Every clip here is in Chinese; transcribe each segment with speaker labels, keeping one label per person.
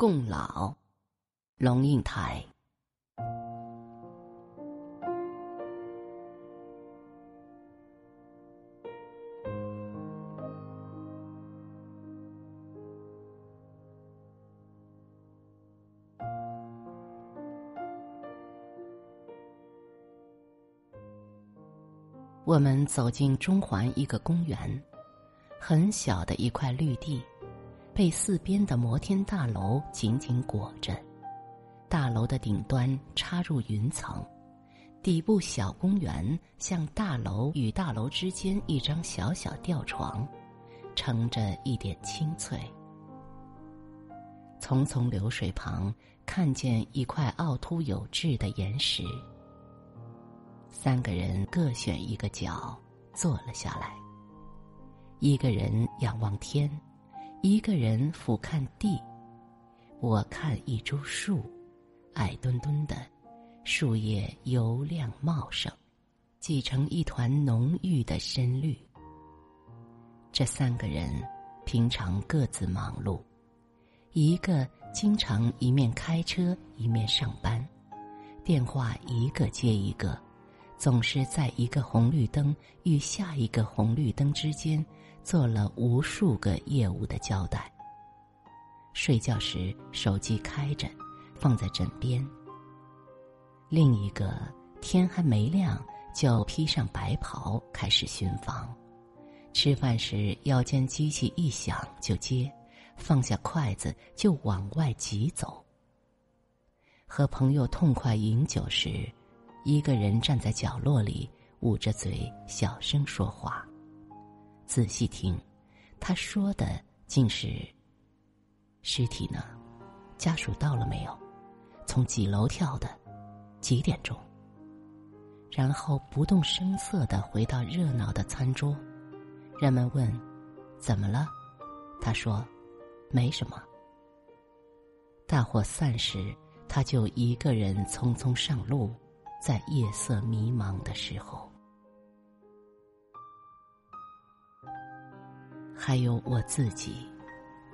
Speaker 1: 共老，龙应台。我们走进中环一个公园，很小的一块绿地。被四边的摩天大楼紧紧裹着，大楼的顶端插入云层，底部小公园像大楼与大楼之间一张小小吊床，盛着一点清脆。匆匆流水旁，看见一块凹凸有致的岩石。三个人各选一个角，坐了下来。一个人仰望天。一个人俯瞰地，我看一株树，矮墩墩的，树叶油亮茂盛，挤成一团浓郁的深绿。这三个人平常各自忙碌，一个经常一面开车一面上班，电话一个接一个，总是在一个红绿灯与下一个红绿灯之间。做了无数个业务的交代。睡觉时手机开着，放在枕边。另一个天还没亮就披上白袍开始巡房，吃饭时腰间机器一响就接，放下筷子就往外急走。和朋友痛快饮酒时，一个人站在角落里捂着嘴小声说话。仔细听，他说的竟是：“尸体呢？家属到了没有？从几楼跳的？几点钟？”然后不动声色的回到热闹的餐桌。人们问：“怎么了？”他说：“没什么。”大伙散时，他就一个人匆匆上路，在夜色迷茫的时候。还有我自己，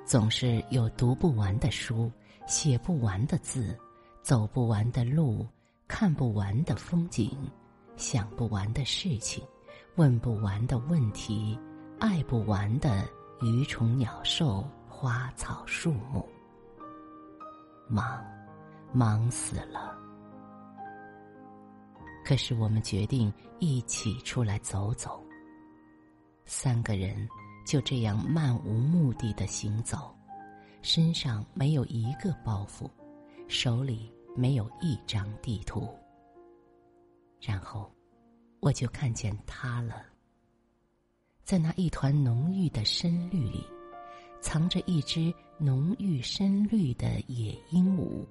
Speaker 1: 总是有读不完的书，写不完的字，走不完的路，看不完的风景，想不完的事情，问不完的问题，爱不完的鱼虫鸟兽花草树木。忙，忙死了。可是我们决定一起出来走走。三个人。就这样漫无目的的行走，身上没有一个包袱，手里没有一张地图。然后，我就看见他了。在那一团浓郁的深绿里，藏着一只浓郁深绿的野鹦鹉，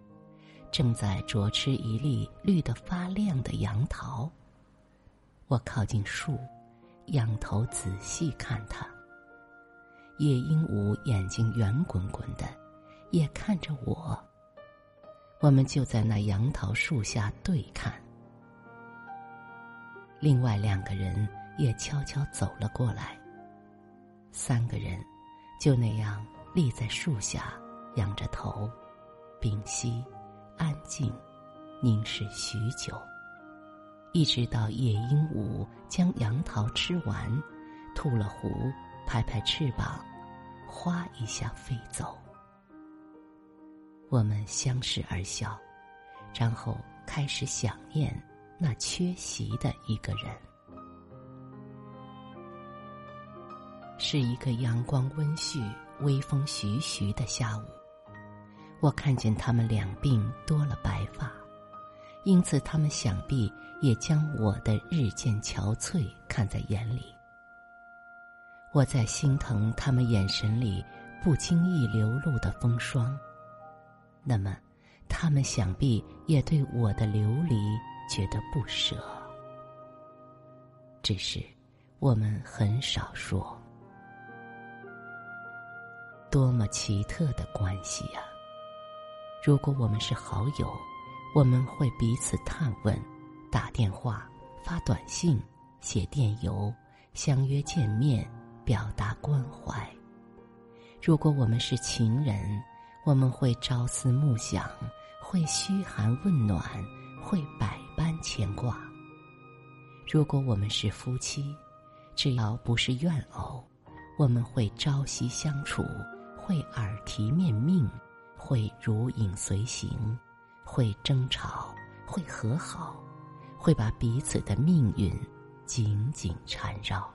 Speaker 1: 正在啄吃一粒绿得发亮的杨桃。我靠近树，仰头仔细看它。夜鹦鹉眼睛圆滚滚的，也看着我。我们就在那杨桃树下对看。另外两个人也悄悄走了过来。三个人就那样立在树下，仰着头，屏息，安静，凝视许久，一直到夜鹦鹉将杨桃吃完，吐了壶。拍拍翅膀，哗一下飞走。我们相视而笑，然后开始想念那缺席的一个人。是一个阳光温煦、微风徐徐的下午，我看见他们两鬓多了白发，因此他们想必也将我的日渐憔悴看在眼里。我在心疼他们眼神里不经意流露的风霜，那么，他们想必也对我的流离觉得不舍。只是，我们很少说。多么奇特的关系呀！如果我们是好友，我们会彼此探问，打电话、发短信、写电邮，相约见面。表达关怀。如果我们是情人，我们会朝思暮想，会嘘寒问暖，会百般牵挂。如果我们是夫妻，只要不是怨偶，我们会朝夕相处，会耳提面命，会如影随形，会争吵，会和好，会把彼此的命运紧紧缠绕。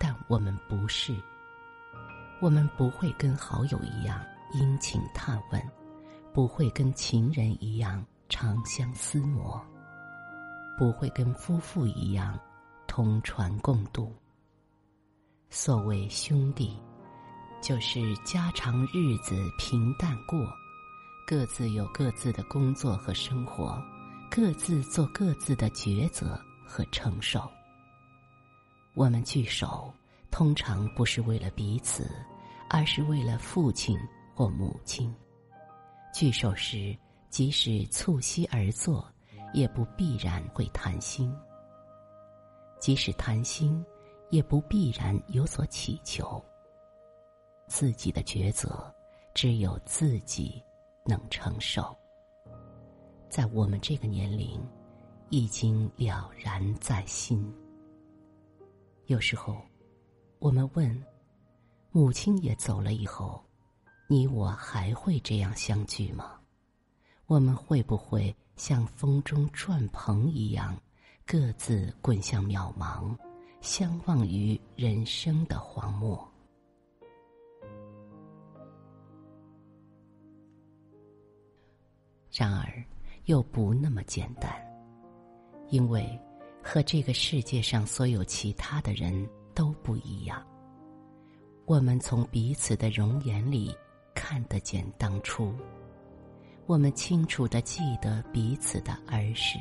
Speaker 1: 但我们不是，我们不会跟好友一样殷勤探问，不会跟情人一样长相厮磨，不会跟夫妇一样。同船共渡。所谓兄弟，就是家常日子平淡过，各自有各自的工作和生活，各自做各自的抉择和承受。我们聚首，通常不是为了彼此，而是为了父亲或母亲。聚首时，即使促膝而坐，也不必然会谈心。即使谈心，也不必然有所祈求。自己的抉择，只有自己能承受。在我们这个年龄，已经了然在心。有时候，我们问：母亲也走了以后，你我还会这样相聚吗？我们会不会像风中转蓬一样？各自滚向渺茫，相忘于人生的荒漠。然而，又不那么简单，因为和这个世界上所有其他的人都不一样。我们从彼此的容颜里看得见当初，我们清楚的记得彼此的儿时。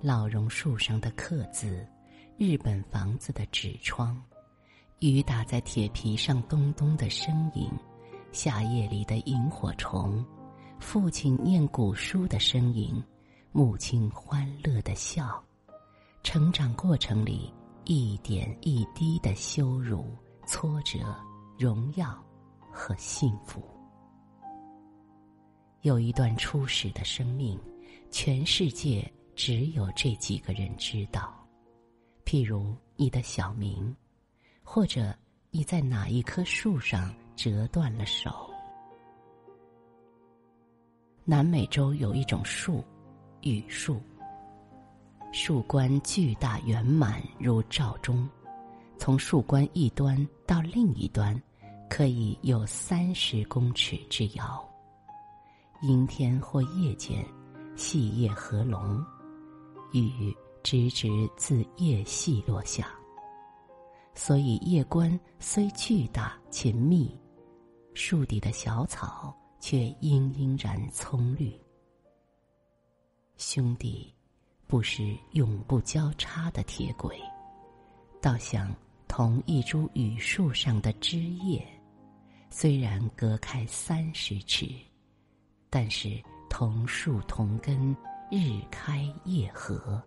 Speaker 1: 老榕树上的刻字，日本房子的纸窗，雨打在铁皮上咚咚的声音，夏夜里的萤火虫，父亲念古书的声音，母亲欢乐的笑，成长过程里一点一滴的羞辱、挫折、荣耀和幸福。有一段初始的生命，全世界。只有这几个人知道，譬如你的小名，或者你在哪一棵树上折断了手。南美洲有一种树，雨树，树冠巨大圆满如罩钟，从树冠一端到另一端，可以有三十公尺之遥。阴天或夜间，细叶合拢。雨直直自叶隙落下，所以叶冠虽巨大且密，树底的小草却殷殷然葱绿。兄弟，不是永不交叉的铁轨，倒像同一株榆树上的枝叶，虽然隔开三十尺，但是同树同根。日开夜合，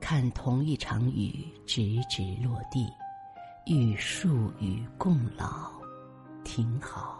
Speaker 1: 看同一场雨直直落地，与树与共老，挺好。